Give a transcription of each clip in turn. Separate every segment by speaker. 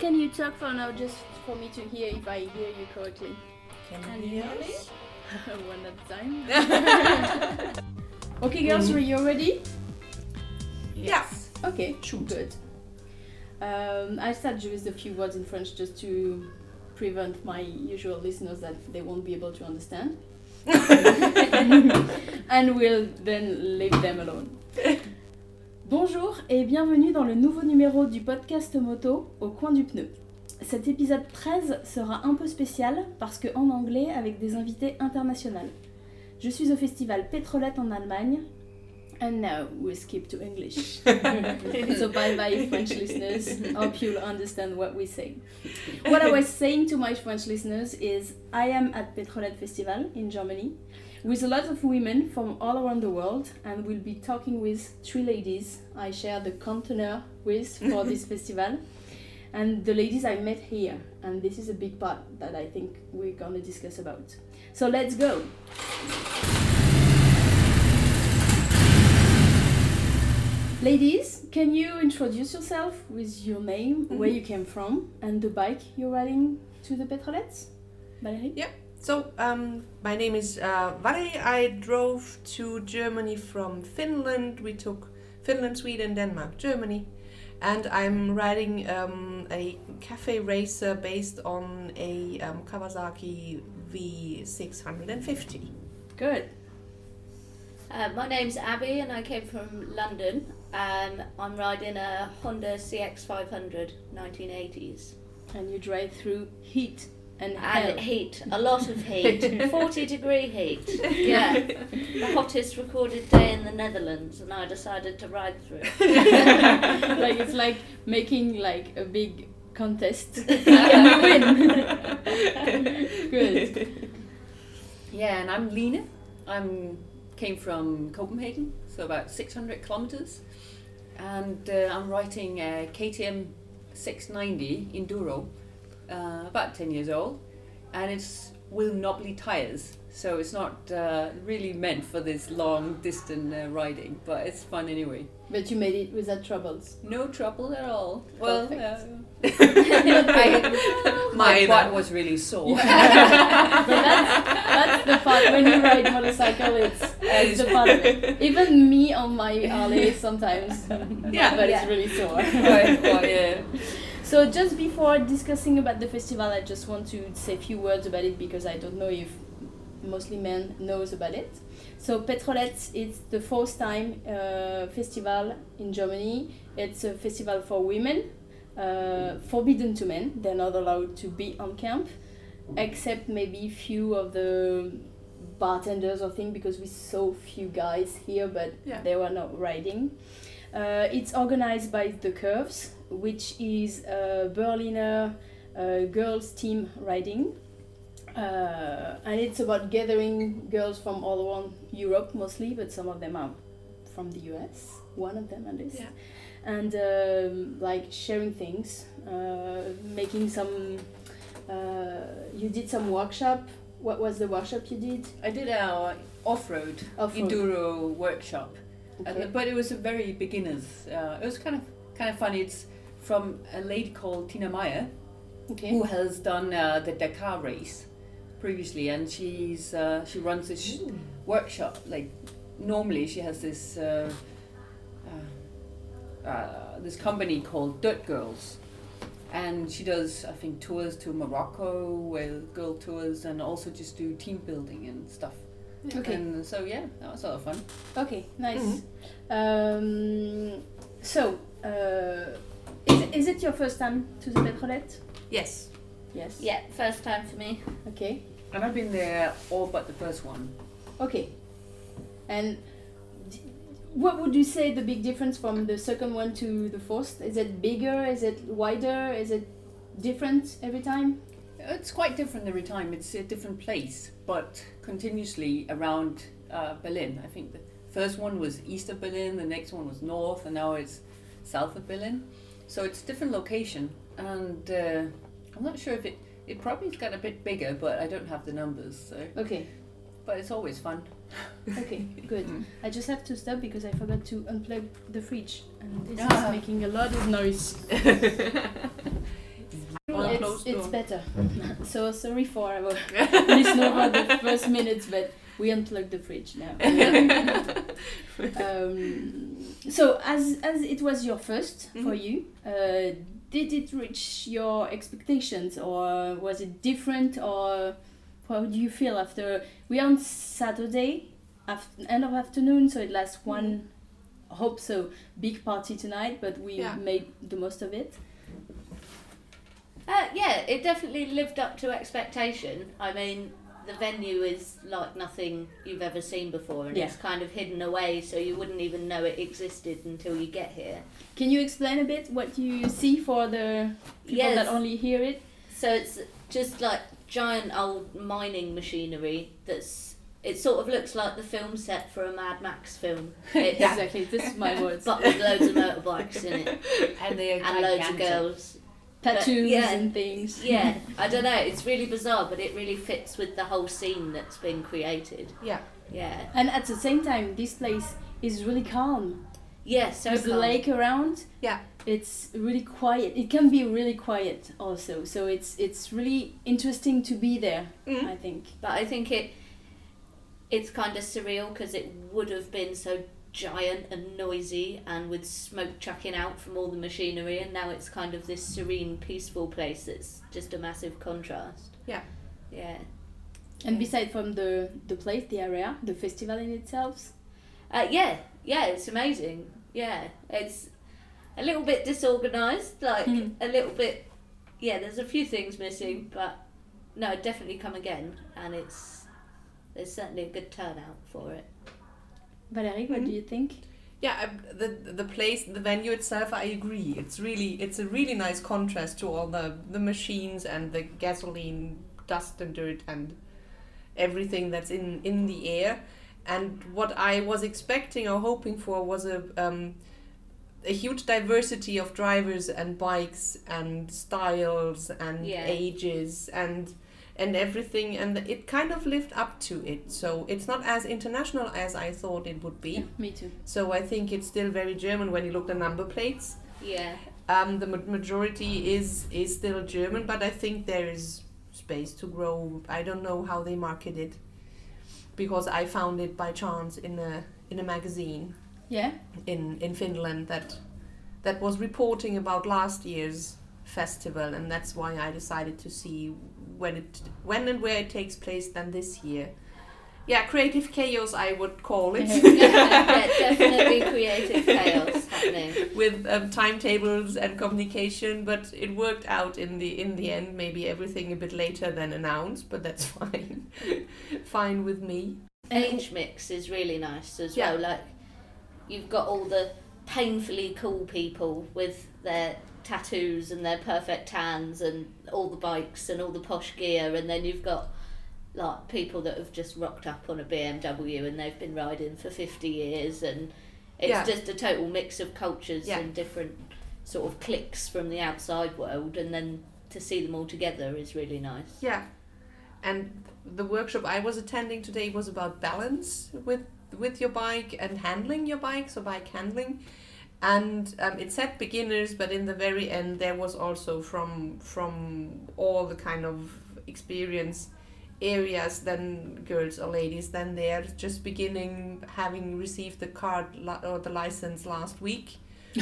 Speaker 1: Can you talk for now just for me to hear if I hear you correctly?
Speaker 2: Can you hear me?
Speaker 1: One at a time. okay, girls, are you ready?
Speaker 2: Yes.
Speaker 1: Okay, good. Um, I start with a few words in French just to prevent my usual listeners that they won't be able to understand. and we'll then leave them alone. Bonjour et bienvenue dans le nouveau numéro du podcast moto au coin du pneu. Cet épisode 13 sera un peu spécial parce que en anglais avec des invités internationaux. Je suis au festival Pétrolette en Allemagne. And now we skip to English. so bye bye French listeners. Hope you'll understand what we say. What I was saying to my French listeners is I am at Petrolet Festival in Germany with a lot of women from all around the world and we'll be talking with three ladies I share the container with for this festival and the ladies I met here and this is a big part that I think we're going to discuss about. So let's go. Ladies, can you introduce yourself with your name, where mm-hmm. you came from, and the bike you're riding to the Petrolettes? Valérie?
Speaker 2: Yeah. So, um, my name is uh, Valerie. I drove to Germany from Finland. We took Finland, Sweden, Denmark, Germany. And I'm riding um, a cafe racer based on a um, Kawasaki V650.
Speaker 1: Good.
Speaker 3: Uh, my name's Abby and I came from London. Um, I'm riding a Honda CX500 1980s.
Speaker 1: And you drive through heat and
Speaker 3: And
Speaker 1: hell.
Speaker 3: heat, a lot of heat, 40 degree heat. Yeah, the hottest recorded day in the Netherlands, and I decided to ride through.
Speaker 1: like it's like making like a big contest and you win. Good.
Speaker 4: Yeah, and I'm Lena. I'm came from Copenhagen, so about 600 kilometers, and uh, I'm riding a KTM 690 Enduro, uh, about 10 years old, and it's with knobbly tires, so it's not uh, really meant for this long distance uh, riding, but it's fun anyway.
Speaker 1: But you made it without troubles.
Speaker 4: No trouble at all. Well,
Speaker 1: Perfect.
Speaker 4: uh, I, my
Speaker 2: Mine.
Speaker 4: butt was really sore.
Speaker 1: but that's, that's the part when you ride motorcycle. It's, it's the part of it. Even me on my Harley sometimes,
Speaker 2: Yeah.
Speaker 1: but
Speaker 3: Yeah.
Speaker 1: it's really sore.
Speaker 4: Right, well, yeah.
Speaker 1: So just before discussing about the festival, I just want to say a few words about it because I don't know if mostly men knows about it. So Petrolettes, it's the fourth time uh, festival in Germany. It's a festival for women, uh, forbidden to men. They're not allowed to be on camp, except maybe few of the bartenders or thing because we saw few guys here, but
Speaker 2: Yeah.
Speaker 1: they were not riding. Uh, it's organized by the Curves, which is a Berliner uh, girls team riding. Uh, and it's about gathering girls from all around Europe mostly, but some of them are from the US, one of them at least.
Speaker 2: Yeah.
Speaker 1: And um, like sharing things, uh, making some. Uh, you did some workshop. What was the workshop you did?
Speaker 4: I did our off-road, enduro workshop,
Speaker 1: Okay.
Speaker 4: but it was a very beginners. Uh, it was kind of kind of funny. It's from a lady called Tina Meier
Speaker 1: Okay.
Speaker 4: who has done uh, the Dakar race previously, and she's uh, she runs this sh- workshop. Like normally, she has this uh, uh, uh, this company called Dirt Girls. And she does, I think, tours to Morocco, with girl tours, and also just do team building and stuff.
Speaker 1: Okay.
Speaker 4: And so yeah, that was a lot of fun.
Speaker 1: Okay, nice.
Speaker 2: Mhm.
Speaker 1: Um, so, uh, is, it- is it your first time to the Petrolette?
Speaker 2: Yes.
Speaker 1: Yes.
Speaker 3: Yeah, first time for me.
Speaker 1: Okay.
Speaker 4: And I've been there all but the first one.
Speaker 1: Okay. And d- what would you say the big difference from the second one to the fourth? Is it bigger? Is it wider? Is it different every time?
Speaker 4: It's quite different every time. It's a different place, but continuously around uh, Berlin. I think the first one was east of Berlin, the next one was north, and now it's south of Berlin. So it's different location, and uh, I'm not sure if it it probably's got a bit bigger, but I don't have the numbers. So,
Speaker 1: Okay.
Speaker 4: but it's always fun.
Speaker 1: Okay. Good.
Speaker 4: Mm.
Speaker 1: I just have to stop because I forgot to unplug the fridge, and this
Speaker 4: Ah.
Speaker 1: is making a lot of noise.
Speaker 2: closed
Speaker 1: it's better. so sorry for our listener about the first minutes, but we unplugged the fridge now. um, so as as it was your 1st for
Speaker 2: Mhm.
Speaker 1: you, uh, did it reach your expectations, or was it different, or how do you feel after? We are on Saturday, after, end of afternoon, so it lasts one. Hope so. Big party tonight, but we
Speaker 2: Yeah.
Speaker 1: made the most of it.
Speaker 3: Uh, yeah, it definitely lived up to expectation. I mean, the venue is like nothing you've ever seen before, and
Speaker 1: Yeah.
Speaker 3: it's kind of hidden away, so you wouldn't even know it existed until you get here.
Speaker 1: Can you explain a bit what you see for the people
Speaker 3: Yes.
Speaker 1: that only hear it?
Speaker 3: So it's just like giant old mining machinery that's. It sort of looks like the film set for a Mad Max film. It's,
Speaker 1: Exactly, this is my words.
Speaker 3: But with loads of motorbikes in it
Speaker 4: And they are
Speaker 3: and loads of girls.
Speaker 1: Tattoos
Speaker 3: yeah.
Speaker 1: and things.
Speaker 3: Yeah, I don't know. It's really bizarre, but it really fits with the whole scene that's been created.
Speaker 2: Yeah.
Speaker 3: Yeah.
Speaker 1: And at the same time, this place is really calm.
Speaker 3: Yeah, so
Speaker 1: With the lake around,
Speaker 2: Yeah.
Speaker 1: it's really quiet. It can be really quiet also. So it's it's really interesting to be there.
Speaker 2: Mm.
Speaker 1: I think.
Speaker 3: But I think it it's kind of surreal because it would have been so giant and noisy and with smoke chucking out from all the machinery and now it's kind of this serene peaceful place that's just a massive contrast.
Speaker 2: Yeah.
Speaker 3: yeah.
Speaker 1: And beside from the the place, the area, the festival in itself.
Speaker 3: uh, yeah. Yeah it's amazing. Yeah. It's a little bit disorganized like
Speaker 1: Mhm.
Speaker 3: a little bit yeah there's a few things missing but no definitely come again and it's there's certainly a good turnout for it
Speaker 1: Valerie, what
Speaker 2: Mhm.
Speaker 1: do you think?
Speaker 2: Yeah, I, the the place, the venue itself, I agree. It's really it's a really nice contrast to all the the machines and the gasoline, dust and dirt and everything that's in in the air. And what I was expecting or hoping for was a um, a huge diversity of drivers and bikes and styles and
Speaker 3: Yeah.
Speaker 2: ages and and everything and it kind of lived up to it so it's not as international as i thought it would be
Speaker 1: Yeah, me too.
Speaker 2: so I think it's still very German when you look at number plates.
Speaker 3: yeah
Speaker 2: Um, the majority is is still German, but I think there is space to grow. I don't know how they market it because I found it by chance in a in a magazine
Speaker 1: Yeah.
Speaker 2: in in Finland that that was reporting about last year's festival, and that's why I decided to see when it when and where it takes place than this year. Yeah, creative chaos I would call it.
Speaker 3: yeah, definitely creative chaos happening.
Speaker 2: with um, timetables and communication, but it worked out in the in the end. Maybe everything a bit later than announced, but that's fine. fine with me.
Speaker 3: Age mix is really nice as
Speaker 2: Yeah.
Speaker 3: well. Like you've got all the painfully cool people with their tattoos and their perfect tans and all the bikes and all the posh gear, and then you've got like people that have just rocked up on a BMW and they've been riding for 50 years and it's
Speaker 2: Yeah.
Speaker 3: just a total mix of cultures
Speaker 2: Yeah.
Speaker 3: and different sort of cliques from the outside world and then to see them all together is really nice.
Speaker 2: Yeah, and the workshop I was attending today was about balance with with your bike and handling your bike, so bike handling. And um, it said beginners, but in the very end, there was also from from all the kind of experience areas than girls or ladies then they're just beginning having received the card li- or the license last week.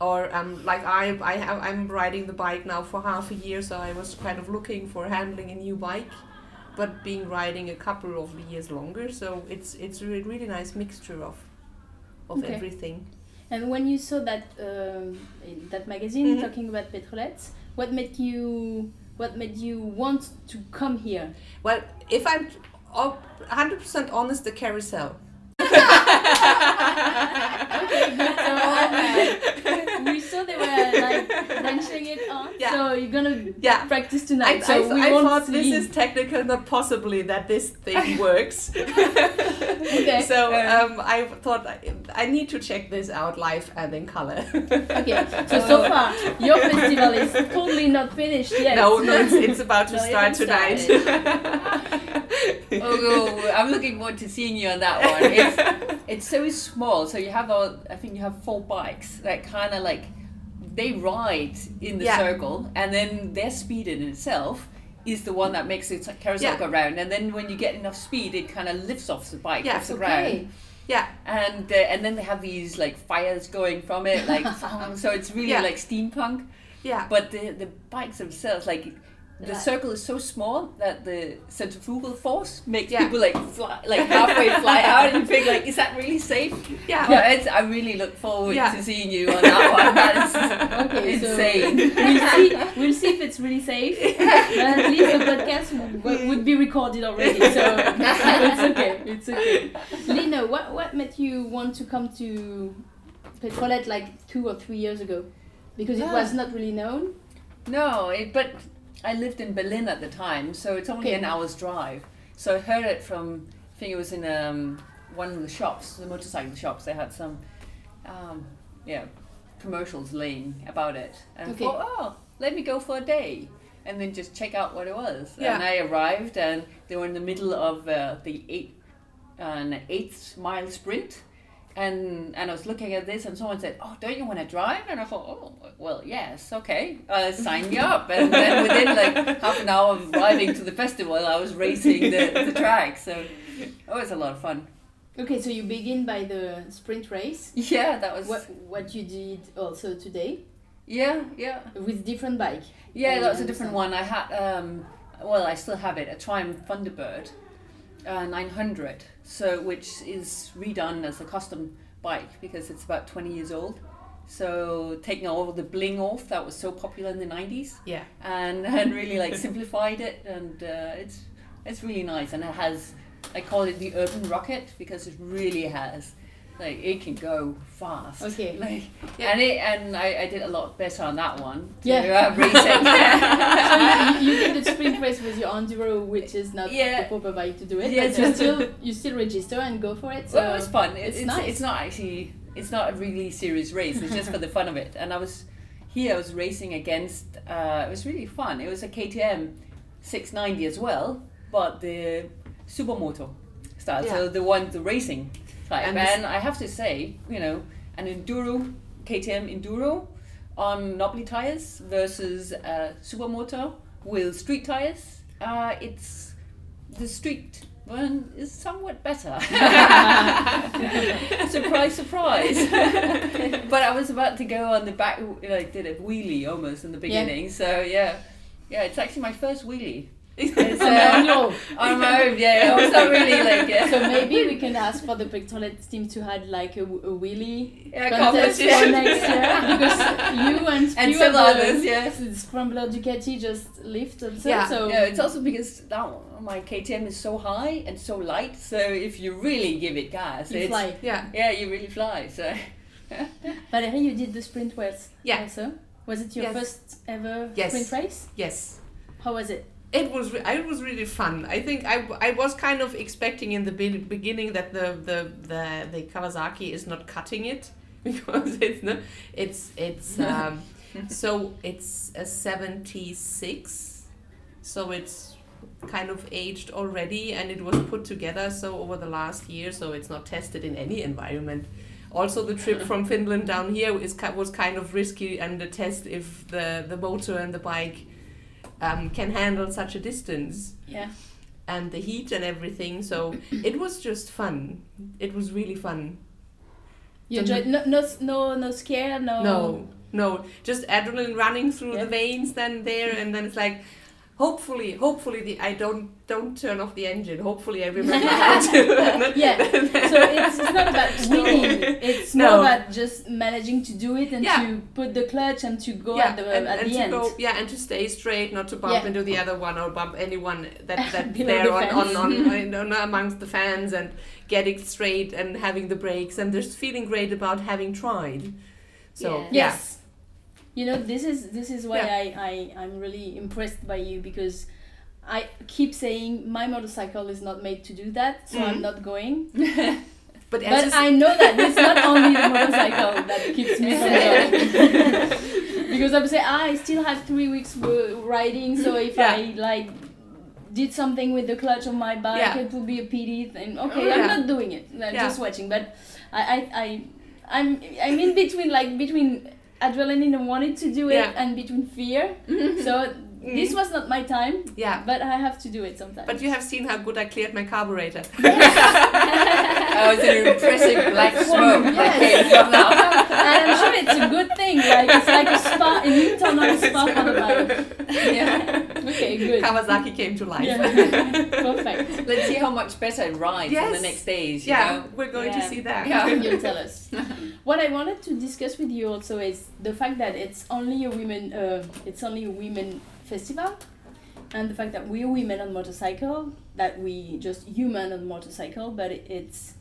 Speaker 2: Or um like I I have I'm riding the bike now for half a year so I was kind of looking for handling a new bike but being riding a couple of years longer. So it's it's a really nice mixture of of
Speaker 1: Okay.
Speaker 2: everything
Speaker 1: And when you saw that in that magazine
Speaker 2: Mhm.
Speaker 1: talking about petrolettes, what made you what made you want to come here?
Speaker 2: well if I'm oh, 100% honest the carousel
Speaker 1: we saw they were like it on,
Speaker 2: Yeah.
Speaker 1: so you're gonna
Speaker 2: yeah
Speaker 1: practice
Speaker 2: I,
Speaker 1: tonight. so
Speaker 2: I,
Speaker 1: we
Speaker 2: I
Speaker 1: won't
Speaker 2: thought this is technical, not possibly that this thing works.
Speaker 1: Okay.
Speaker 2: So um, I thought I, I need to check this out live and in color.
Speaker 1: Okay, so so far your festival is totally not finished yet.
Speaker 2: no, no, it's, it's about to
Speaker 3: No,
Speaker 2: start tonight.
Speaker 4: Oh, I'm looking forward to seeing you on that one. It's, it's so small. So you have all, I think you have four bikes that kind of like they ride in the
Speaker 2: Yeah.
Speaker 4: circle, and then their speed in itself is the one that makes the carousel
Speaker 2: Yeah.
Speaker 4: go round. And then when you get enough speed, it kind of lifts off the bike
Speaker 2: Yeah,
Speaker 4: off the ground.
Speaker 2: Yeah,
Speaker 4: And uh, and then they have these like fires going from it, like so it's really
Speaker 2: Yeah.
Speaker 4: like steampunk.
Speaker 2: yeah,
Speaker 4: But the the bikes themselves, like the circle is so small that the centrifugal force makes
Speaker 2: Yeah.
Speaker 4: people like fly, like halfway fly out, and you think like, is that really safe?
Speaker 2: yeah.
Speaker 4: Yeah, it's, I really look forward
Speaker 2: Yeah.
Speaker 4: to seeing you on that one. That is
Speaker 1: Okay,
Speaker 4: insane.
Speaker 1: so we'll see. We'll see if it's really safe. But at least the podcast w- would be recorded already, so it's okay. It's okay. Lina, what what made you want to come to Petrolette like two or three years ago? Because it was not really known.
Speaker 4: No, it, but I lived in Berlin at the time, so it's only
Speaker 1: Okay.
Speaker 4: an hour's drive. So I heard it from, I think it was in um, one of the shops, the motorcycle shops. They had some, um, yeah, commercials laying about it, and
Speaker 1: Okay.
Speaker 4: thought, oh, let me go for a day, and then just check out what it was.
Speaker 2: Yeah.
Speaker 4: And I arrived, and they were in the middle of uh, the eight, an eighth mile sprint. And, and I was looking at this, and someone said, "Oh, don't you want to drive?" And I thought, "Oh, well, yes, okay, uh, sign me up." And then within like half an hour of driving to the festival, I was racing the, the track. So it was a lot of fun.
Speaker 1: Okay, so you begin by the sprint race.
Speaker 4: Yeah, that was.
Speaker 1: What what you did also today
Speaker 4: Yeah, yeah,
Speaker 1: with different bike.
Speaker 4: yeah. That was a different one. I had, um, well, I still have it, a Triumph Thunderbird, uh, 900. So which is redone as a custom bike because it's about 20 years old. So taking all the bling off that was so popular in the 90s.
Speaker 2: Yeah.
Speaker 4: and and really like simplified it and uh, it's it's really nice and it has I call it the urban rocket because it really has like it can go fast
Speaker 1: Okay.
Speaker 4: like
Speaker 2: Yeah.
Speaker 4: and it and I, I did a lot better on that one
Speaker 1: Yeah.
Speaker 4: uh,
Speaker 1: so you, you did the sprint race with your Enduro, which is not
Speaker 4: Yeah.
Speaker 1: the proper bike to do it.
Speaker 4: Yes.
Speaker 1: But you still you still register and go for it. So
Speaker 4: well, it was fun. It,
Speaker 1: it's
Speaker 4: it's
Speaker 1: nice.
Speaker 4: it's not actually it's not a really serious race. It's just for the fun of it. And I was here. I was racing against. Uh, it was really fun. It was a KTM 690 as well, but the supermoto style. So
Speaker 2: Yeah.
Speaker 4: the one the racing
Speaker 2: And this-
Speaker 4: I have to say, you know, an enduro KTM enduro on knobbly tires versus a supermoto with street tires. Uh, it's the street one is somewhat better. surprise, surprise. but I was about to go on the back, like did a wheelie almost in the beginning. So yeah, yeah, it's actually my first wheelie. It's,
Speaker 1: On your own,
Speaker 4: uh,
Speaker 1: no.
Speaker 4: on my own, yeah. I was not really like yeah.
Speaker 1: So maybe we can ask for the Petrolette team to add like a, a wheelie
Speaker 4: yeah,
Speaker 1: contest for
Speaker 4: competition.
Speaker 1: next year because you and
Speaker 4: and
Speaker 1: few
Speaker 4: several
Speaker 1: of the
Speaker 4: others, yeah.
Speaker 1: Scrambler Ducati just lift themselves.
Speaker 2: Yeah.
Speaker 1: So
Speaker 4: Yeah, it's also because that my KTM is so high and so light. So if you really give it gas,
Speaker 1: you
Speaker 4: it's,
Speaker 1: fly.
Speaker 2: yeah.
Speaker 4: yeah, you really fly. So
Speaker 1: Valerie, you did the sprint race
Speaker 2: Yeah.
Speaker 1: also. Was it your
Speaker 2: Yes.
Speaker 1: first ever
Speaker 2: Yes.
Speaker 1: sprint race?
Speaker 2: Yes.
Speaker 1: How was it?
Speaker 2: It was re- it was really fun. I think I, I was kind of expecting in the be- beginning that the, the, the, the Kawasaki is not cutting it because it's no, it's it's um, so it's a 76 so it's kind of aged already and it was put together so over the last year so it's not tested in any environment also the trip from finland down here is was kind of risky and the test if the the motor and the bike um, can handle such a distance
Speaker 1: Yeah.
Speaker 2: and the heat and everything so it was just fun it was really fun
Speaker 1: You enjoyed no no no no scare no.
Speaker 2: no, no, just adrenaline running through
Speaker 1: Yeah.
Speaker 2: the veins. Then there, and then it's like, hopefully, hopefully the I don't don't turn off the engine. Hopefully I remember how to.
Speaker 1: Yeah. So it's, it's not about winning. It's
Speaker 2: No.
Speaker 1: more about just managing to do it and
Speaker 2: Yeah.
Speaker 1: to put the clutch and to go
Speaker 2: yeah,
Speaker 1: at the
Speaker 2: and,
Speaker 1: at
Speaker 2: and
Speaker 1: the
Speaker 2: to
Speaker 1: end.
Speaker 2: go, yeah, and to stay straight, not to bump
Speaker 1: Yeah.
Speaker 2: into the other one or bump anyone that that
Speaker 1: Below
Speaker 2: there
Speaker 1: the
Speaker 2: on, on, on, on, on amongst the fans and getting straight and having the brakes and just feeling great about having tried. So
Speaker 3: Yeah.
Speaker 2: yeah,
Speaker 1: Yes. You know, this is this is why
Speaker 2: Yeah.
Speaker 1: I, I I'm really impressed by you because I keep saying my motorcycle is not made to do that, so I'm
Speaker 2: Mhm.
Speaker 1: not going.
Speaker 2: but,
Speaker 1: But
Speaker 2: is-
Speaker 1: I know that it's not only the motorcycle that keeps me from going. because I'm saying ah, I still have three weeks w- riding, so if
Speaker 2: Yeah.
Speaker 1: I like did something with the clutch of my bike,
Speaker 2: Yeah.
Speaker 1: it would be a pity. And okay,
Speaker 2: Oh,
Speaker 1: I'm
Speaker 2: yeah.
Speaker 1: not doing it. I'm
Speaker 2: Yeah.
Speaker 1: just watching. But I, I, I, I'm, I'm in between, like between adrenaline and wanted to do it,
Speaker 2: Yeah.
Speaker 1: and between fear. Mm-hmm. so this was not my time,
Speaker 2: Yeah.
Speaker 1: but I have to do it sometimes.
Speaker 2: But you have seen how good I cleared my carburetor.
Speaker 4: That was an impressive black smoke that
Speaker 1: Yes.
Speaker 4: came from now.
Speaker 1: and I'm sure it's a good thing. Like it's like a spa, an internal spa for the bike.
Speaker 4: Yeah.
Speaker 1: Okay, good.
Speaker 2: Kawasaki came to life.
Speaker 1: Yeah. Perfect.
Speaker 4: Let's see how much better it rides on the next days.
Speaker 2: Yeah,
Speaker 4: know?
Speaker 2: we're going to see that.
Speaker 4: Yeah.
Speaker 1: You'll tell us. What I wanted to discuss with you also is the fact that it's only a women, uh, it's only a women festival, and the fact that we're women on motorcycle, that we just human on motorcycle, but it, it's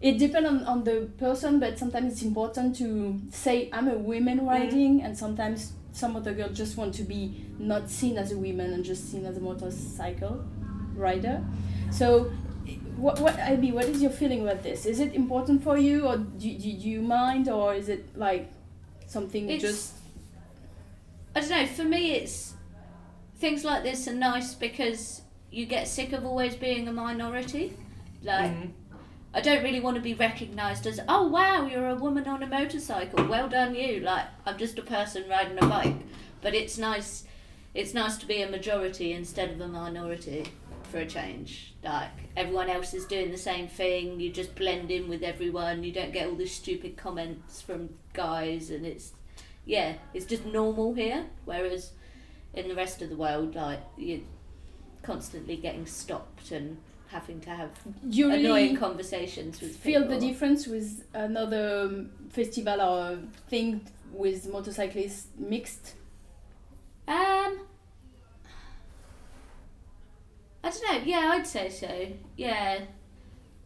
Speaker 1: it depends on, on the person, but sometimes it's important to say I'm a woman mm-hmm. riding, and sometimes some of the girls just want to be not seen as a woman and just seen as a motorcycle rider. So, what what Ivy, what is your feeling about this? Is it important for you, or do, do, do you mind, or is it like something
Speaker 3: It's-
Speaker 1: just
Speaker 3: I don't know. For me, it's things like this are nice because you get sick of always being a minority. Like,
Speaker 2: Mhm.
Speaker 3: I don't really want to be recognised as, oh wow, you're a woman on a motorcycle. Well done, you. Like, I'm just a person riding a bike. But it's nice. It's nice to be a majority instead of a minority for a change. Like everyone else is doing the same thing. You just blend in with everyone. You don't get all these stupid comments from guys, and it's yeah, it's just normal here. Whereas in the rest of the world, like you're constantly getting stopped and having to have
Speaker 1: you really
Speaker 3: annoying conversations with people.
Speaker 1: feel
Speaker 3: people.
Speaker 1: the difference with another um, festival or thing with motorcyclists mixed?
Speaker 3: Um, I don't know. Yeah, I'd say so. Yeah,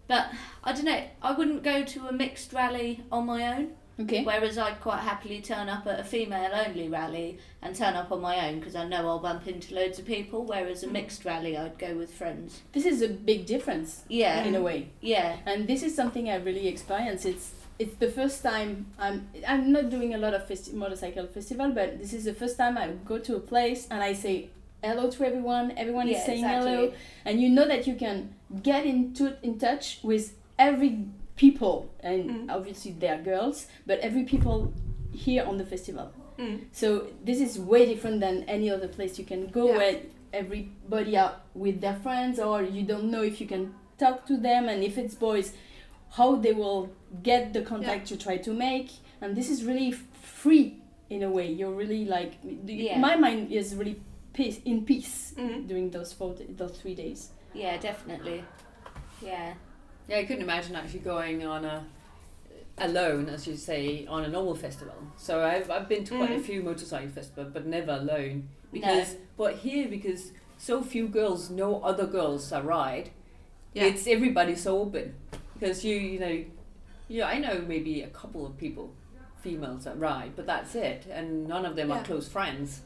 Speaker 3: but I don't know. I wouldn't go to a mixed rally on my own.
Speaker 1: Okay.
Speaker 3: Whereas I'd quite happily turn up at a female only rally and turn up on my own because I know I'll bump into loads of people. Whereas a mm. mixed rally, I'd go with friends.
Speaker 1: This is a big difference
Speaker 3: Yeah,
Speaker 1: in a way.
Speaker 3: yeah,
Speaker 1: and this is something I really experienced. It's it's the first time I'm I'm not doing a lot of festi- motorcycle festival, but this is the first time I go to a place and I say hello to everyone. Everyone is saying
Speaker 3: exactly.
Speaker 1: hello, and you know that you can get into in touch with every people, and
Speaker 2: Mm.
Speaker 1: obviously they are girls, but every people here on the festival.
Speaker 2: Mm.
Speaker 1: So this is way different than any other place you can go
Speaker 2: Yeah.
Speaker 1: where everybody are with their friends or you don't know if you can talk to them and if it's boys how they will get the contact you try to make and this is really free in a way you're really like
Speaker 3: Yeah.
Speaker 1: my mind is really peace in peace
Speaker 2: Mhm.
Speaker 1: during those four those three days
Speaker 3: yeah, definitely. Yeah,
Speaker 4: Yeah, I couldn't imagine actually going on a alone, as you say, on a normal festival. So I've, I've been to quite a
Speaker 2: Mhm.
Speaker 4: few motorcycle festivals, but never alone. Because, but here because so few girls know other girls are ride,
Speaker 2: Yeah.
Speaker 4: it's everybody so open. Because you, you know, yeah, I know maybe a couple of people, females that ride, but that's it, and none of them
Speaker 2: Yeah.
Speaker 4: are close friends.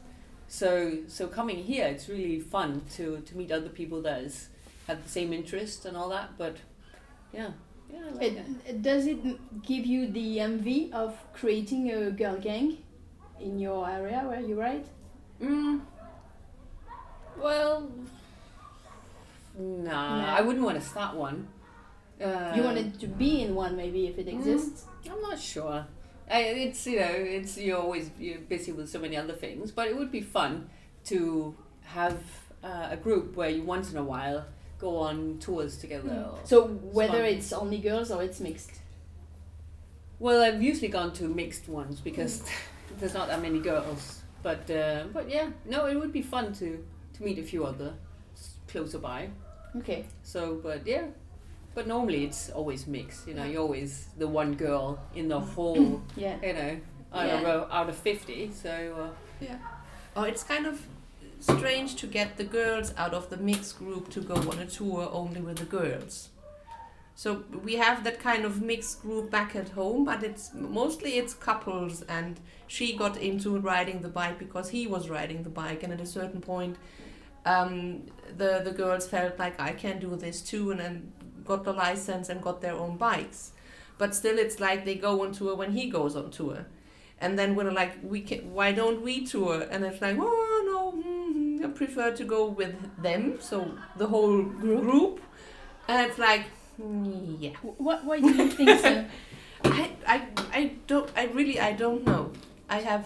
Speaker 4: So, so coming here, it's really fun to to meet other people that is, have the same interest and all that. But yeah, yeah, I like
Speaker 1: it,
Speaker 4: it-
Speaker 1: does it give you the envy of creating a girl gang in your area where you ride
Speaker 4: Mm. Well, nah,
Speaker 1: No.
Speaker 4: I wouldn't want to start one. Uh,
Speaker 1: you wanted to be in one maybe if it
Speaker 4: Mm.
Speaker 1: exists
Speaker 4: I'm not sure. I, it's you know, it's you're always you're busy with so many other things, but it would be fun to have uh, a group where you once in a while go on tours together. or-
Speaker 1: So whether
Speaker 4: fun.
Speaker 1: it's only girls or it's mixed.
Speaker 4: Well, I've usually gone to mixed ones because there's not that many girls. But uh, but yeah, no, it would be fun to to meet a few other s- closer by.
Speaker 1: Okay.
Speaker 4: So, but yeah, but normally it's always mixed. You know, you're always the one girl in the whole.
Speaker 1: Yeah.
Speaker 4: You know, out of
Speaker 3: Yeah.
Speaker 4: out of fifty. So uh,
Speaker 2: Oh, it's kind of strange to get the girls out of the mixed group to go on a tour only with the girls. So we have that kind of mixed group back at home, but it's mostly it's couples and she got into riding the bike because he was riding the bike and at a certain point um, the the girls felt like I can do this too and then got the license and got their own bikes. But still it's like they go on tour when he goes on tour and then we're like we can why don't we tour and it's like mm, i prefer to go with them so the whole group, and it's like mm, yeah
Speaker 1: What? Why do you think so?
Speaker 2: I, I i don't i really i don't know I have.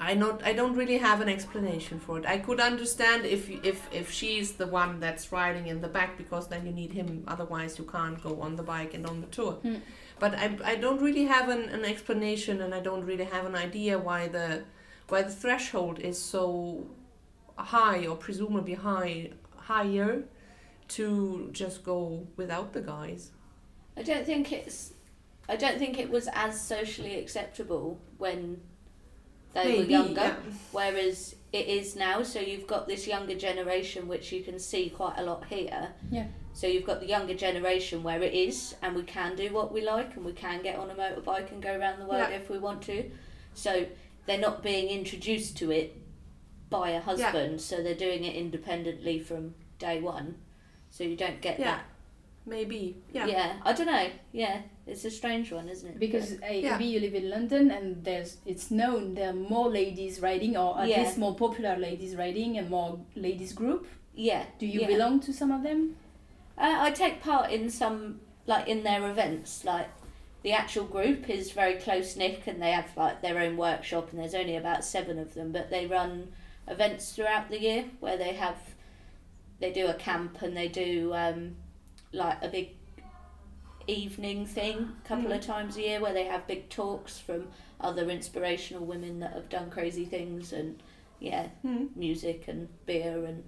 Speaker 2: I not. I don't really have an explanation for it. I could understand if if if she's the one that's riding in the back because then you need him. Otherwise, you can't go on the bike and on the tour.
Speaker 1: Mm.
Speaker 2: But I, I don't really have an, an explanation and I don't really have an idea why the why the threshold is so high or presumably high higher to just go without the guys.
Speaker 3: I don't think it's. I don't think it was as socially acceptable when they were younger,
Speaker 2: yeah.
Speaker 3: whereas it is now. So you've got this younger generation, which you can see quite a lot here.
Speaker 1: Yeah.
Speaker 3: So you've got the younger generation where it is, and we can do what we like, and we can get on a motorbike and go around the world
Speaker 2: Yeah.
Speaker 3: if we want to. So they're not being introduced to it by a husband, so they're doing it independently from day one. So you don't get
Speaker 2: Yeah.
Speaker 3: that.
Speaker 2: Maybe.
Speaker 3: Yeah.
Speaker 2: Yeah.
Speaker 3: I don't know. Yeah, it's a strange one, isn't it?
Speaker 1: Because uh,
Speaker 2: Yeah.
Speaker 1: maybe you live in London and there's it's known there are more ladies riding or at
Speaker 3: Yeah.
Speaker 1: least more popular ladies riding and more ladies group.
Speaker 3: yeah.
Speaker 1: Do you
Speaker 3: yeah.
Speaker 1: belong to some of them?
Speaker 3: Uh, I take part in some like in their events. Like the actual group is very close knit, and they have like their own workshop, and there's only about seven of them, but they run events throughout the year where they have they do a camp and they do um, like a big evening thing a couple of times a year where they have big talks from other inspirational women that have done crazy things and yeah
Speaker 2: Hmm.
Speaker 3: music and beer and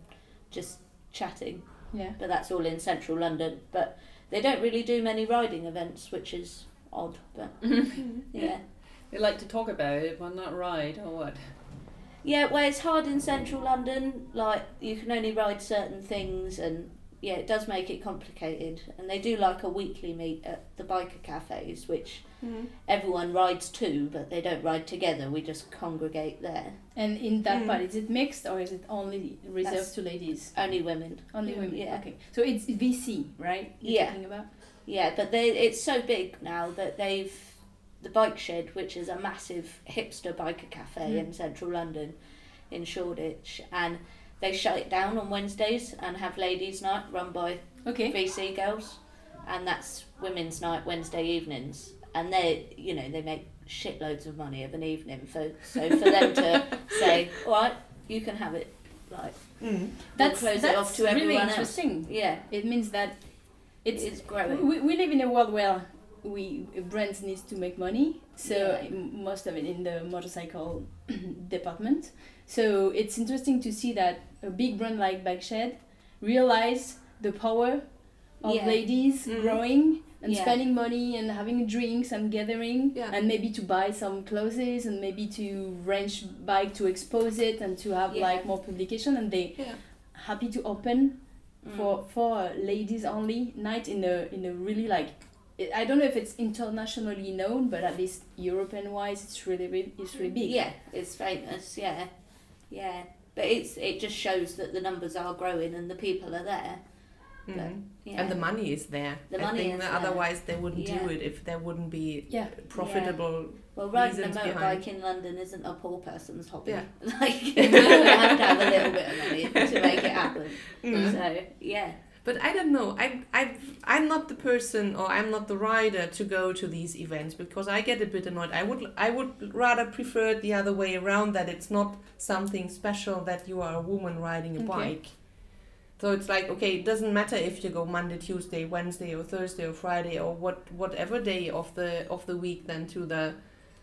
Speaker 3: just chatting
Speaker 1: Yeah.
Speaker 3: but that's all in central London. But they don't really do many riding events, which is odd. But yeah,
Speaker 4: They like to talk about it, but not ride, or what?
Speaker 3: Yeah. Well, it's hard in central London. Like you can only ride certain things, and yeah, it does make it complicated. And they do like a weekly meet at the biker cafes, which
Speaker 2: Hmm.
Speaker 3: everyone rides to, but they don't ride together. We just congregate there.
Speaker 1: And in that
Speaker 2: Mm.
Speaker 1: part, is it mixed or is it only reserved
Speaker 3: That's-
Speaker 1: to ladies?
Speaker 3: Only women.
Speaker 1: Only women.
Speaker 3: Yeah.
Speaker 1: Okay. So it's VC, right? You're
Speaker 3: Yeah.
Speaker 1: Talking about.
Speaker 3: Yeah, but they it's so big now that they've the Bike Shed, which is a massive hipster biker cafe
Speaker 1: Mm.
Speaker 3: in central London, in Shoreditch, and they shut it down on Wednesdays and have ladies' night run by
Speaker 1: Okay.
Speaker 3: VC girls, and that's women's night Wednesday evenings, and they you know they make shitloads of money of an evening for so for them to say all right you can have it like
Speaker 2: Hmm.
Speaker 1: That's
Speaker 3: close it off to
Speaker 1: really
Speaker 3: everyone else.
Speaker 1: interesting.
Speaker 3: yeah
Speaker 1: It means that it's
Speaker 3: it's growing
Speaker 1: we, we live in a world where we brands needs to make money so
Speaker 3: Yeah.
Speaker 1: most of it in the motorcycle department so it's interesting to see that a big brand like Bike Shed realize the power of
Speaker 3: Yeah.
Speaker 1: ladies
Speaker 2: Mhm.
Speaker 1: growing and
Speaker 3: Yeah.
Speaker 1: spending money and having drinks and gathering
Speaker 2: Yeah.
Speaker 1: and maybe to buy some clothes and maybe to rent bike to expose it and to have like more publication and they happy to open
Speaker 3: Mm.
Speaker 1: for for ladies only night in a in a really like it- I don't know if it's internationally known, but at least European wise, it's really re- it's really big.
Speaker 3: Yeah, it's famous. Yeah, yeah. But it's it just shows that the numbers are growing and the people are there.
Speaker 2: Hmm.
Speaker 3: Yeah.
Speaker 2: And the money is there.
Speaker 3: The
Speaker 2: I
Speaker 3: money
Speaker 2: think
Speaker 3: is
Speaker 2: that
Speaker 3: there.
Speaker 2: otherwise they wouldn't
Speaker 3: Yeah.
Speaker 2: do it if there wouldn't be
Speaker 1: Yeah.
Speaker 2: profitable.
Speaker 3: well, riding a
Speaker 2: reasons
Speaker 3: motorbike
Speaker 2: behind.
Speaker 3: in London isn't a poor person's hobby.
Speaker 2: Yeah.
Speaker 3: like you have to have a little bit of money to make it happen.
Speaker 2: Mm.
Speaker 3: So yeah,
Speaker 2: But I don't know. I I I'm not the person or I'm not the rider to go to these events because I get a bit annoyed. I would I would rather prefer it the other way around that it's not something special that you are a woman riding a
Speaker 1: Okay.
Speaker 2: bike. So it's like okay, it doesn't matter if you go Monday, Tuesday, Wednesday, or Thursday, or Friday, or what whatever day of the of the week then to the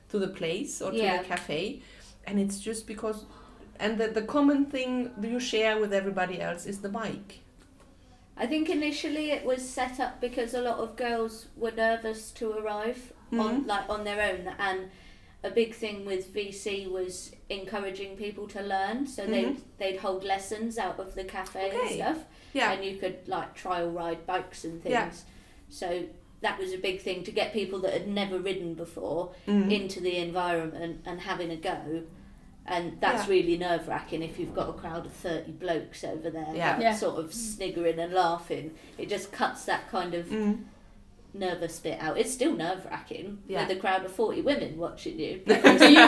Speaker 2: to the place or to
Speaker 3: Yeah.
Speaker 2: the cafe, and it's just because, and the the common thing you share with everybody else is the bike.
Speaker 3: I think initially it was set up because a lot of girls were nervous to arrive on
Speaker 2: Mhm.
Speaker 3: like on their own and a big thing with VC was encouraging people to learn so they'd
Speaker 2: Mhm.
Speaker 3: they'd hold lessons out of the cafe and stuff
Speaker 2: Yeah.
Speaker 3: and you could like trial ride bikes and things
Speaker 2: Yeah.
Speaker 3: so that was a big thing to get people that had never ridden before
Speaker 2: Mhm.
Speaker 3: into the environment and having a go and that's
Speaker 2: Yeah.
Speaker 3: really nerve wracking if you've got a crowd of 30 blokes over there
Speaker 2: Yeah.
Speaker 1: Yeah.
Speaker 3: sort of sniggering and laughing it just cuts that kind of
Speaker 2: Mm.
Speaker 3: Nervous bit out it's still nerve wracking
Speaker 2: Yeah.
Speaker 3: with a crowd of 40 women watching you
Speaker 1: So you,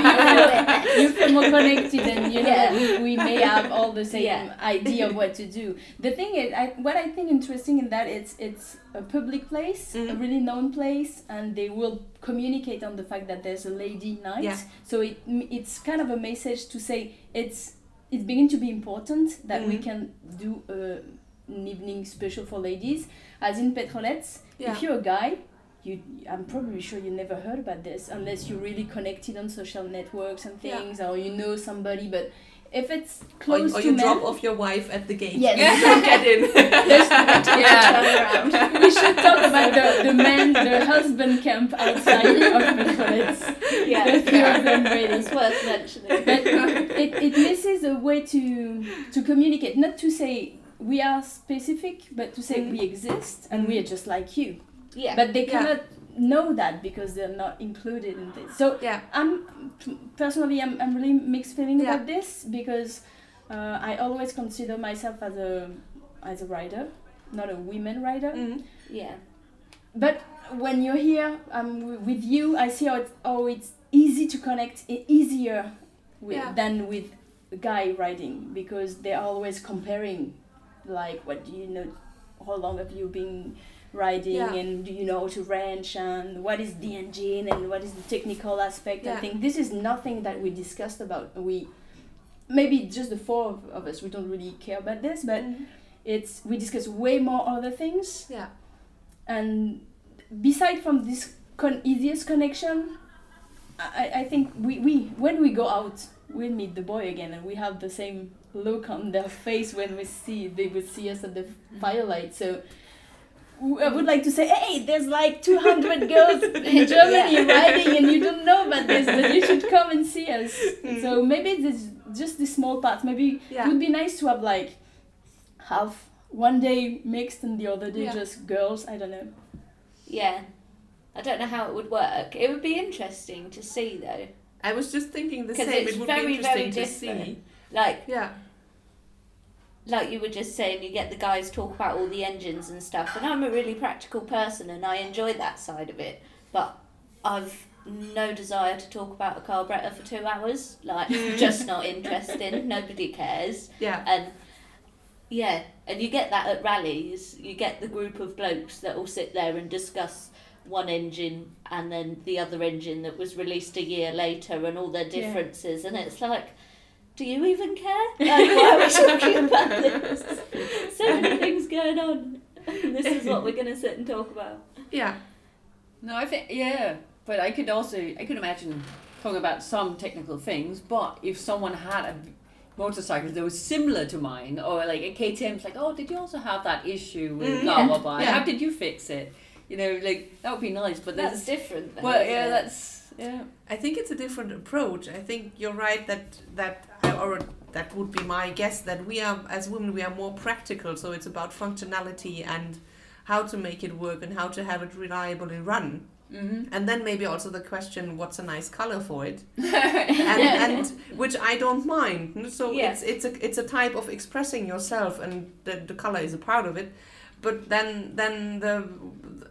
Speaker 1: you, feel, more connected and you know
Speaker 3: Yeah.
Speaker 1: we may have all the same
Speaker 3: Yeah.
Speaker 1: idea of what to do. The thing is, I, what I think interesting in that it's it's a public place, a
Speaker 2: Mhm.
Speaker 1: really known place, and they will communicate on the fact that there's a lady night.
Speaker 2: Yeah.
Speaker 1: So it it's kind of a message to say it's it's beginning to be important that we
Speaker 2: Mhm.
Speaker 1: can do a, an evening special for ladies. As in Petrolettes,
Speaker 2: Yeah.
Speaker 1: if you're a guy, you I'm probably sure you never heard about this unless you're really connected on social networks and
Speaker 2: Yeah.
Speaker 1: things or you know somebody. But if it's
Speaker 2: Or,
Speaker 1: close
Speaker 2: or
Speaker 1: to
Speaker 2: you
Speaker 1: men,
Speaker 2: drop off your wife at the gate.
Speaker 1: Yes.
Speaker 2: You don't get in.
Speaker 4: Yeah.
Speaker 1: we should talk about the, the man, the husband camp outside of Petrolettes.
Speaker 3: Yeah,
Speaker 1: A few of them really.
Speaker 3: it's worth mentioning.
Speaker 1: But it, it misses a way to to communicate, not to say we are specific, but to say
Speaker 2: Mhm.
Speaker 1: we exist and we are just like you.
Speaker 3: Yeah,
Speaker 1: But they
Speaker 2: Yeah.
Speaker 1: cannot know that because they're not included in this. So
Speaker 2: yeah.
Speaker 1: I'm personally I'm, I'm really mixed feeling
Speaker 2: Yeah.
Speaker 1: about this because uh, I always consider myself as a as a writer, not a women writer.
Speaker 2: Mhm.
Speaker 3: yeah,
Speaker 1: But when you're here um, w- with you, I see how it's, how it's easy to connect easier with,
Speaker 2: Yeah.
Speaker 1: than with guy writing because they're always comparing, like, what do you know, how long have you been riding
Speaker 2: Yeah.
Speaker 1: and do you know how to wrench and what is the engine and what is the technical aspect
Speaker 2: Yeah.
Speaker 1: I think this is nothing that we discussed about we maybe just the four of, of us we don't really care about this but
Speaker 2: Mhm.
Speaker 1: it's we discuss way more other things
Speaker 2: Yeah.
Speaker 1: and beside from this con- easiest connection I, I think we, we when we go out we meet the boy again and we have the same look on their face when we see they would see us at the firelight so I would like to say, hey, there's like 200 girls in Germany
Speaker 3: Yeah.
Speaker 1: riding and you don't know about this, but you should come and see us.
Speaker 2: Mm.
Speaker 1: So maybe this just the small part. Maybe
Speaker 2: Yeah.
Speaker 1: it would be nice to have like half one day mixed and the other day
Speaker 2: Yeah.
Speaker 1: just girls. I don't know.
Speaker 3: yeah. I don't know how it would work. It would be interesting to see though,
Speaker 2: I was just thinking the same.
Speaker 3: it's
Speaker 2: It would
Speaker 3: very,
Speaker 2: be
Speaker 3: very
Speaker 2: interesting to see.
Speaker 3: Like
Speaker 2: Yeah.
Speaker 3: like you were just saying, you get the guys talk about all the engines and stuff, and I'm a really practical person and I enjoy that side of it, but I've no desire to talk about a carburetor for two hours. Like, just not interesting. Nobody cares.
Speaker 2: Yeah.
Speaker 3: And yeah, and you get that at rallies. You get the group of blokes that will sit there and discuss one engine and then the other engine that was released a year later and all their
Speaker 1: Yeah.
Speaker 3: differences, and it's like. Do you even care? Like, why are we talking about this? So many things going on. This is what we're going to sit and talk about.
Speaker 2: Yeah.
Speaker 4: No, I think yeah, but I could also I could imagine talking about some technical things. But if someone had a motorcycle that was similar to mine, or like a KTM's, like, oh, did you also have that issue with
Speaker 2: Mm,
Speaker 4: blah blah blah?
Speaker 2: yeah.
Speaker 4: How did you fix it? You know, like that would be nice. But
Speaker 3: That's different.
Speaker 4: Well, yeah,
Speaker 3: it?
Speaker 4: that's yeah.
Speaker 2: I think it's a different approach. I think you're right that that or that would be my guess that we are as women we are more practical. So it's about functionality and how to make it work and how to have it reliably run.
Speaker 4: Mm-hmm.
Speaker 2: And then maybe also the question, what's a nice color for it? and, and which I don't mind. So
Speaker 3: Yeah.
Speaker 2: it's it's a it's a type of expressing yourself, and the, the color is a part of it. But then then the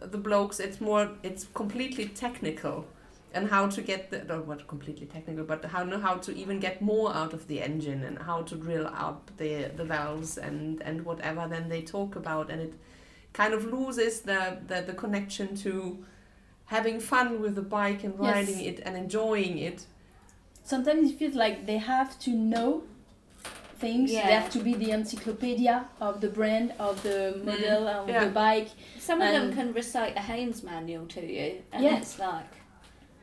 Speaker 2: the blokes, it's more it's completely technical, and how to get the no, what completely technical, but how how to even get more out of the engine and how to drill up the the valves and and whatever. Then they talk about, and it kind of loses the the, the connection to having fun with the bike and
Speaker 1: Yes.
Speaker 2: riding it and enjoying it.
Speaker 1: Sometimes it feels like they have to know things.
Speaker 3: Yeah.
Speaker 1: They have to be the encyclopedia of the brand, of the mm. model, of
Speaker 2: Yeah.
Speaker 1: the bike.
Speaker 3: Some of them can recite a Haynes manual to you, and
Speaker 1: Yeah.
Speaker 3: it's like,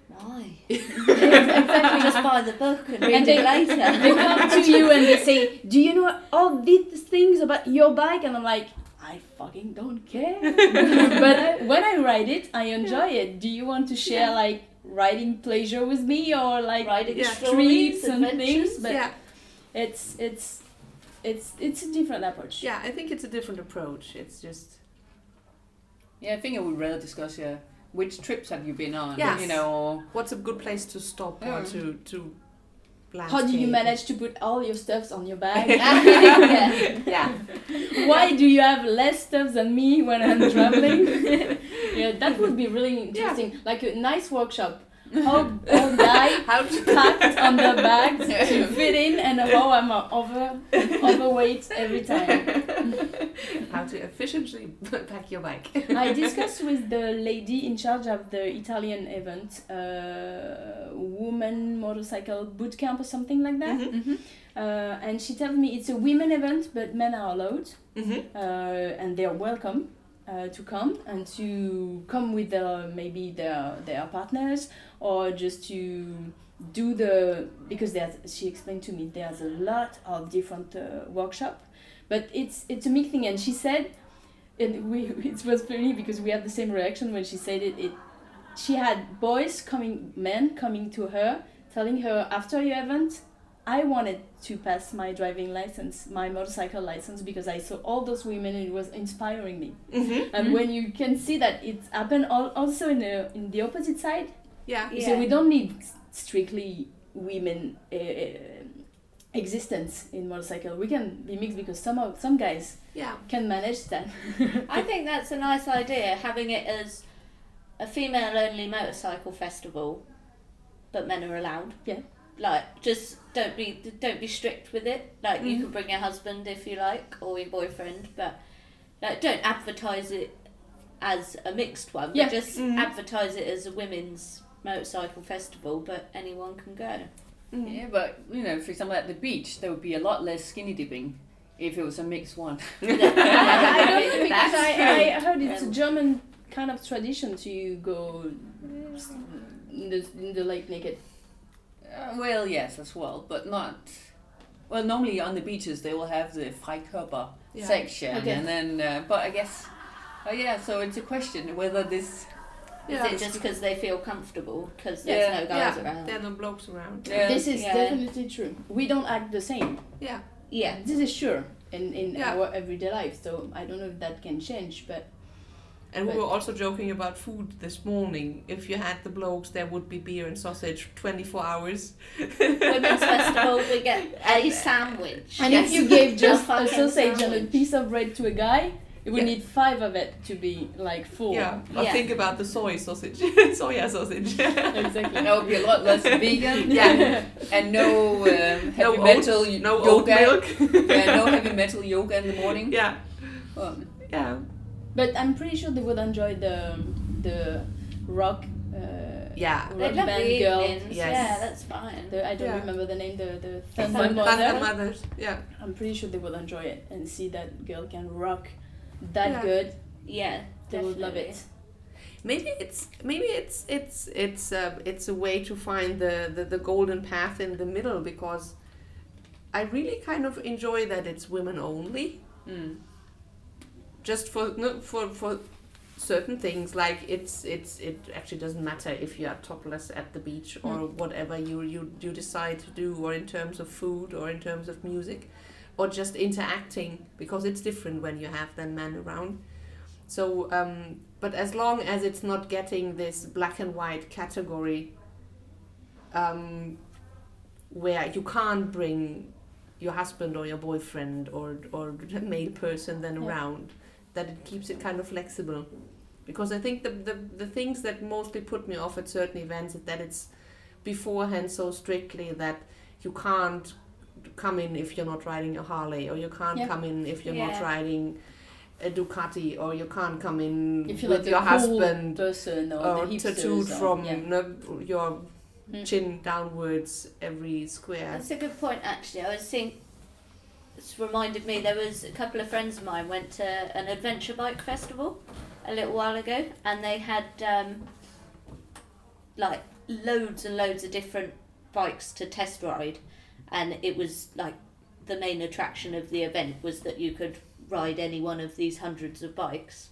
Speaker 3: why?
Speaker 1: exactly.
Speaker 3: Just buy the book and read
Speaker 1: And
Speaker 3: it later.
Speaker 1: they come to you and they say, "Do you know all these things about your bike?" And I'm like, "I fucking don't care." but when I ride it, I enjoy it. Do you want to share
Speaker 3: Yeah.
Speaker 1: like riding pleasure with me or like
Speaker 3: Riding
Speaker 2: Yeah.
Speaker 3: stories,
Speaker 1: and
Speaker 3: adventures.
Speaker 1: things? But
Speaker 2: yeah,
Speaker 1: it's it's it's it's a different approach.
Speaker 2: yeah. I think it's a different approach. It's just
Speaker 4: Yeah, I think I would rather discuss yeah, which trips have you been on?
Speaker 2: Yes.
Speaker 4: You know, or
Speaker 2: what's a good place to stop or
Speaker 4: Mm.
Speaker 2: to to.
Speaker 1: How do you manage to put all your stuffs on your bag?
Speaker 3: yeah.
Speaker 2: Yeah,
Speaker 1: Why do you have less stuff than me when I'm traveling? yeah, that would be really interesting. Like a nice workshop how old guy
Speaker 2: How to
Speaker 1: packed on the bags to fit in and how I'm uh, over overweight every time.
Speaker 2: how to efficiently pack your bike.
Speaker 1: I discussed with the lady in charge of the Italian event, uh, woman motorcycle boot camp or something like that.
Speaker 2: Mhm.
Speaker 4: Mm-hmm.
Speaker 1: Uh, and she tells me it's a women event, but men are allowed,
Speaker 2: Mhm.
Speaker 1: uh, and they are welcome uh, to come and to come with their maybe their their partners or just to do the because there's she explained to me there's a lot of different uh, workshop, but it's it's a mixed thing, and she said. And we, it was funny because we had the same reaction when she said it. It, she had boys coming, men coming to her, telling her after your event, I wanted to pass my driving license, my motorcycle license, because I saw all those women and it was inspiring me.
Speaker 2: Mhm.
Speaker 1: And
Speaker 4: Mhm.
Speaker 1: when you can see that it's happened al- also in the in the opposite side,
Speaker 2: Yeah.
Speaker 3: Yeah.
Speaker 1: so we don't need strictly women uh, existence in motorcycle. We can be mixed because some of some guys
Speaker 2: Yeah.
Speaker 1: can manage that.
Speaker 3: I think that's a nice idea, having it as a female only motorcycle festival, but men are allowed.
Speaker 1: Yeah.
Speaker 3: Like, just don't be don't be strict with it. Like, you
Speaker 2: Mhm.
Speaker 3: can bring your husband if you like, or your boyfriend, but like, don't advertise it as a mixed one.
Speaker 1: Yeah.
Speaker 3: But just
Speaker 2: Mhm.
Speaker 3: advertise it as a women's motorcycle festival, but anyone can go.
Speaker 2: Mhm.
Speaker 4: Yeah, but you know, for example, at the beach, there would be a lot less skinny dipping if it was a mixed one.
Speaker 1: I, I don't think because I. I heard it's a German kind of tradition to go in the, in the lake naked.
Speaker 4: Uh, well, yes, as well, but not. Well, normally on the beaches they will have the Freikörper
Speaker 2: Yeah.
Speaker 4: section,
Speaker 1: Okay.
Speaker 4: and then. Uh, but I guess. Oh yeah, so it's a question whether this.
Speaker 2: Yeah.
Speaker 3: Is it just because they feel comfortable because there's
Speaker 4: Yeah.
Speaker 3: no guys
Speaker 2: yeah.
Speaker 3: around?
Speaker 2: There are no blokes around.
Speaker 4: Yeah.
Speaker 1: This is
Speaker 3: Yeah.
Speaker 1: definitely true. We don't act the same.
Speaker 2: Yeah.
Speaker 3: Yeah.
Speaker 1: This is sure in, in
Speaker 2: Yeah.
Speaker 1: our everyday life. So I don't know if that can change, but
Speaker 2: And we were also joking about food this morning. If you had the blokes, there would be beer and sausage 24 hours.
Speaker 3: Women's festival, we get a sandwich.
Speaker 1: and
Speaker 2: Yes.
Speaker 1: if you gave just a
Speaker 3: fucking
Speaker 1: sausage and a piece of bread to a guy, you would
Speaker 2: Yeah.
Speaker 1: need five of it to be like full.
Speaker 2: Yeah. Or
Speaker 3: Yeah.
Speaker 2: think about the soy sausage. Soya sausage.
Speaker 1: exactly.
Speaker 4: That would be a lot less vegan.
Speaker 2: Yeah.
Speaker 4: And no um, heavy
Speaker 2: No oat-
Speaker 4: metal
Speaker 2: no oat
Speaker 4: yoga.
Speaker 2: milk.
Speaker 4: yeah, no heavy metal yoga in the morning.
Speaker 2: yeah.
Speaker 4: Um,
Speaker 2: Yeah.
Speaker 1: But I'm pretty sure they would enjoy the the rock. Uh,
Speaker 2: Yeah.
Speaker 1: Rock
Speaker 3: love
Speaker 1: band
Speaker 3: the
Speaker 1: girl.
Speaker 2: Yes.
Speaker 3: Yeah, that's fine.
Speaker 1: The, I don't
Speaker 2: Yeah.
Speaker 1: remember the name. The the
Speaker 3: Thunder
Speaker 1: Thunder
Speaker 3: Mother.
Speaker 2: Mothers. Yeah.
Speaker 1: I'm pretty sure they will enjoy it and see that girl can rock that
Speaker 2: Yeah.
Speaker 1: good.
Speaker 3: Yeah,
Speaker 1: They would love it.
Speaker 2: Maybe it's maybe it's it's it's uh, it's a way to find the, the the golden path in the middle because I really kind of enjoy that it's women only.
Speaker 4: mm.
Speaker 2: just for no, for for certain things like it's it's it actually doesn't matter if you are topless at the beach or whatever you you you decide to do or in terms of food or in terms of music or just interacting because it's different when you have then men around so um but as long as it's not getting this black and white category um where you can't bring your husband or your boyfriend or or a male person then
Speaker 1: Yeah.
Speaker 2: around that it keeps it kind of flexible because i think the, the the things that mostly put me off at certain events is that it's beforehand so strictly that you can't come in if you're not riding a harley or you can't come in if you're
Speaker 3: Yeah.
Speaker 2: not riding a ducati or you can't come in
Speaker 1: If you're
Speaker 2: with
Speaker 1: like
Speaker 2: your
Speaker 1: cool
Speaker 2: husband
Speaker 1: person or,
Speaker 2: or tattooed
Speaker 1: or-
Speaker 2: from
Speaker 1: yeah.
Speaker 2: no, your
Speaker 1: Mm.
Speaker 2: chin downwards every square
Speaker 3: That's a good point, actually. I was seeing. It's reminded me there was a couple of friends of mine went to an adventure bike festival a little while ago, and they had um, like loads and loads of different bikes to test ride, and it was like the main attraction of the event was that you could ride any one of these hundreds of bikes,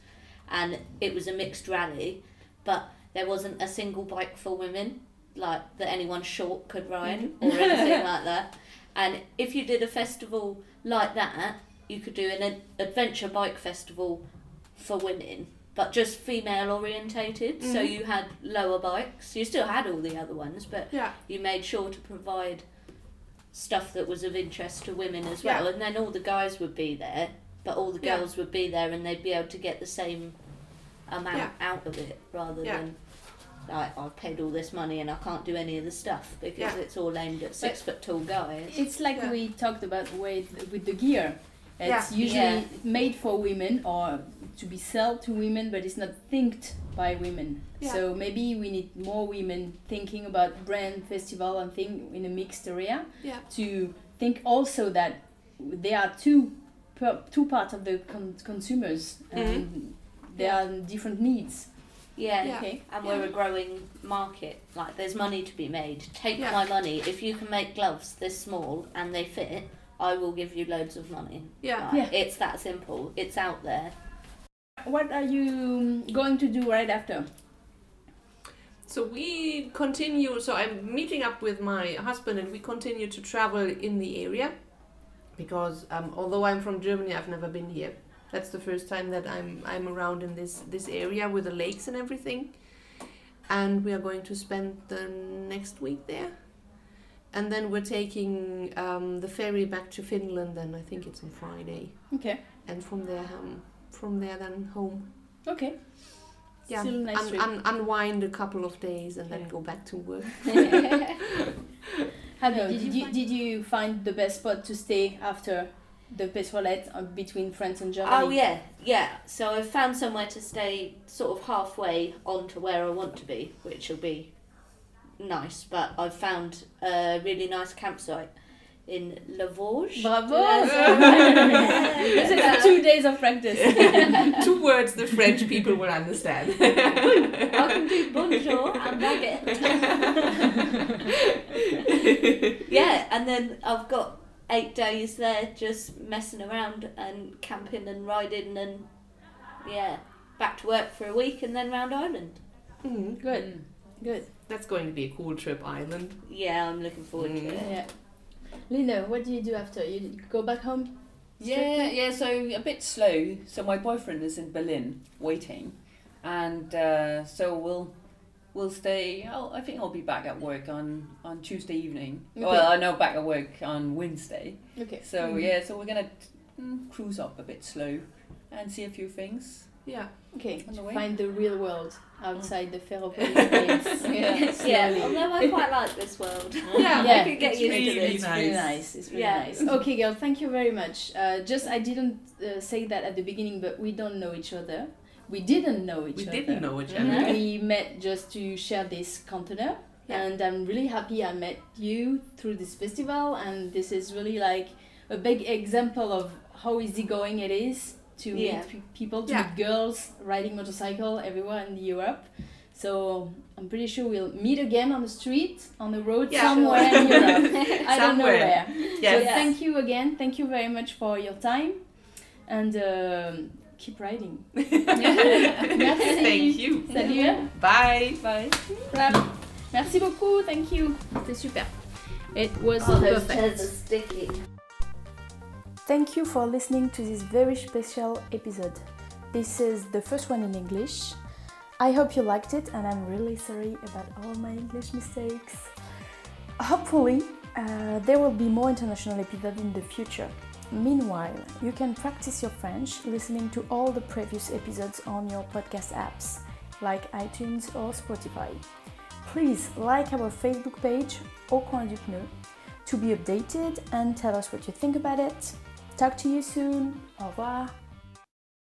Speaker 3: and it was a mixed rally, but there wasn't a single bike for women like that anyone short could ride or anything like that. And if you did a festival like that, you could do an adventure bike festival for women, but just female orientated. So
Speaker 2: Mhm.
Speaker 3: you had lower bikes. You still had all the other ones, but
Speaker 2: yeah
Speaker 3: you made sure to provide stuff that was of interest to women as
Speaker 2: Yeah.
Speaker 3: well. And then all the guys would be there, but all the
Speaker 2: Yeah.
Speaker 3: girls would be there, and they'd be able to get the same amount
Speaker 2: Yeah.
Speaker 3: out of it rather
Speaker 2: Yeah.
Speaker 3: than like I've paid all this money and I can't do any of the stuff because
Speaker 2: Yeah.
Speaker 3: it's all aimed at six foot tall guys.
Speaker 1: It's like
Speaker 2: Yeah.
Speaker 1: we talked about with with the gear. It's
Speaker 2: Yeah.
Speaker 1: usually
Speaker 3: Yeah.
Speaker 1: made for women or to be sold to women, but it's not thinked by women.
Speaker 2: Yeah.
Speaker 1: So maybe we need more women thinking about brand festival and thing in a mixed area
Speaker 2: Yeah.
Speaker 1: to think also that there are two per, two parts of the con- consumers mm-hmm. and there
Speaker 2: Yeah.
Speaker 1: are different needs.
Speaker 3: Yeah.
Speaker 2: Yeah.
Speaker 1: Okay.
Speaker 3: And we're a growing market. Like there's money to be made. Take
Speaker 2: Yeah.
Speaker 3: my money. If you can make gloves this small and they fit, I will give you loads of money.
Speaker 2: Yeah.
Speaker 3: Like,
Speaker 1: Yeah.
Speaker 3: It's that simple. It's out there.
Speaker 1: What are you going to do right after?
Speaker 2: So we continue. So I'm meeting up with my husband, and we continue to travel in the area because um, although I'm from Germany, I've never been here. That's the first time that I'm I'm around in this this area with the lakes and everything. And we are going to spend the next week there. And then we're taking um, the ferry back to Finland, and I think it's on Friday.
Speaker 1: Okay.
Speaker 2: And from there, um, from there then home.
Speaker 1: Okay.
Speaker 2: Yeah,
Speaker 1: Still nice
Speaker 2: un- un- unwind a couple of days and then go back to work.
Speaker 1: Hello.
Speaker 3: Did
Speaker 1: Did,
Speaker 3: you
Speaker 1: you,
Speaker 3: find-
Speaker 1: did you find the best spot to stay after the Petrolette uh, between France and Germany?
Speaker 3: Oh yeah, yeah. So I've found somewhere to stay, sort of halfway on to where I want to be, which will be nice. But I've found a really nice campsite in La Vosges.
Speaker 1: Bravo!
Speaker 3: Yeah.
Speaker 1: This is two days of practice.
Speaker 2: Two words the French people will understand.
Speaker 3: I can do bonjour and baguette. yeah, and then I've got eight days there just messing around and camping and riding and yeah, back to work for a week and then round Ireland.
Speaker 2: Mhm.
Speaker 1: Good. Good.
Speaker 2: That's going to be a cool trip, Ireland.
Speaker 3: Yeah, I'm looking forward to
Speaker 2: Mm.
Speaker 3: it.
Speaker 1: Yeah. Lina, what do you do after? You go back home?
Speaker 4: Yeah, yeah. So a bit slow. So my boyfriend is in Berlin waiting, and uh, so we'll we'll stay. I'll, I think I'll be back at work on on Tuesday evening.
Speaker 1: Okay.
Speaker 4: Well, I know back at work on Wednesday.
Speaker 1: Okay.
Speaker 4: So
Speaker 1: Mhm.
Speaker 4: yeah, so we're gonna mm, cruise up a bit slow and see a few things
Speaker 2: Yeah.
Speaker 1: Okay.
Speaker 4: on the way.
Speaker 1: Find the real world outside the Ferropolis place.
Speaker 4: Yeah.
Speaker 3: Yeah, although I quite like this world.
Speaker 2: Yeah.
Speaker 1: Yeah,
Speaker 3: I could get
Speaker 2: it's
Speaker 3: used
Speaker 2: really
Speaker 3: to this.
Speaker 1: It's really
Speaker 2: nice.
Speaker 1: nice. It's really
Speaker 3: Yeah.
Speaker 1: nice. Okay, girl. Thank you very much. Uh, just I didn't uh, say that at the beginning, but we don't know each other. We didn't know each
Speaker 2: We
Speaker 1: other.
Speaker 2: didn't know each other.
Speaker 1: We met just to share this container,
Speaker 2: Yeah.
Speaker 1: and I'm really happy I met you through this festival. And this is really like a big example of how easygoing it is to
Speaker 3: Yeah.
Speaker 1: meet people, to
Speaker 2: Yeah.
Speaker 1: meet girls riding motorcycle everywhere in Europe. So I'm pretty sure we'll meet again on the street, on the road
Speaker 2: Yeah.
Speaker 1: somewhere in Europe. I don't know
Speaker 2: Somewhere.
Speaker 1: where. So
Speaker 2: Yes.
Speaker 1: Thank you again. Thank you very much for your time, and um, keep riding. Merci.
Speaker 2: Thank you.
Speaker 1: Salut. hein.
Speaker 2: Bye.
Speaker 4: Bye.
Speaker 1: Clap. Merci beaucoup. Thank you. C'était super. It was
Speaker 3: Oh, those
Speaker 1: perfect. Thank you for listening to this very special episode. This is the first one in English. I hope you liked it, and I'm really sorry about all my English mistakes. Hopefully, uh, there will be more international episodes in the future. Meanwhile, you can practice your French listening to all the previous episodes on your podcast apps like iTunes or Spotify. Please like our Facebook page, Au Coin du Pneu, to be updated and tell us what you think about it. Talk to you soon. Au revoir.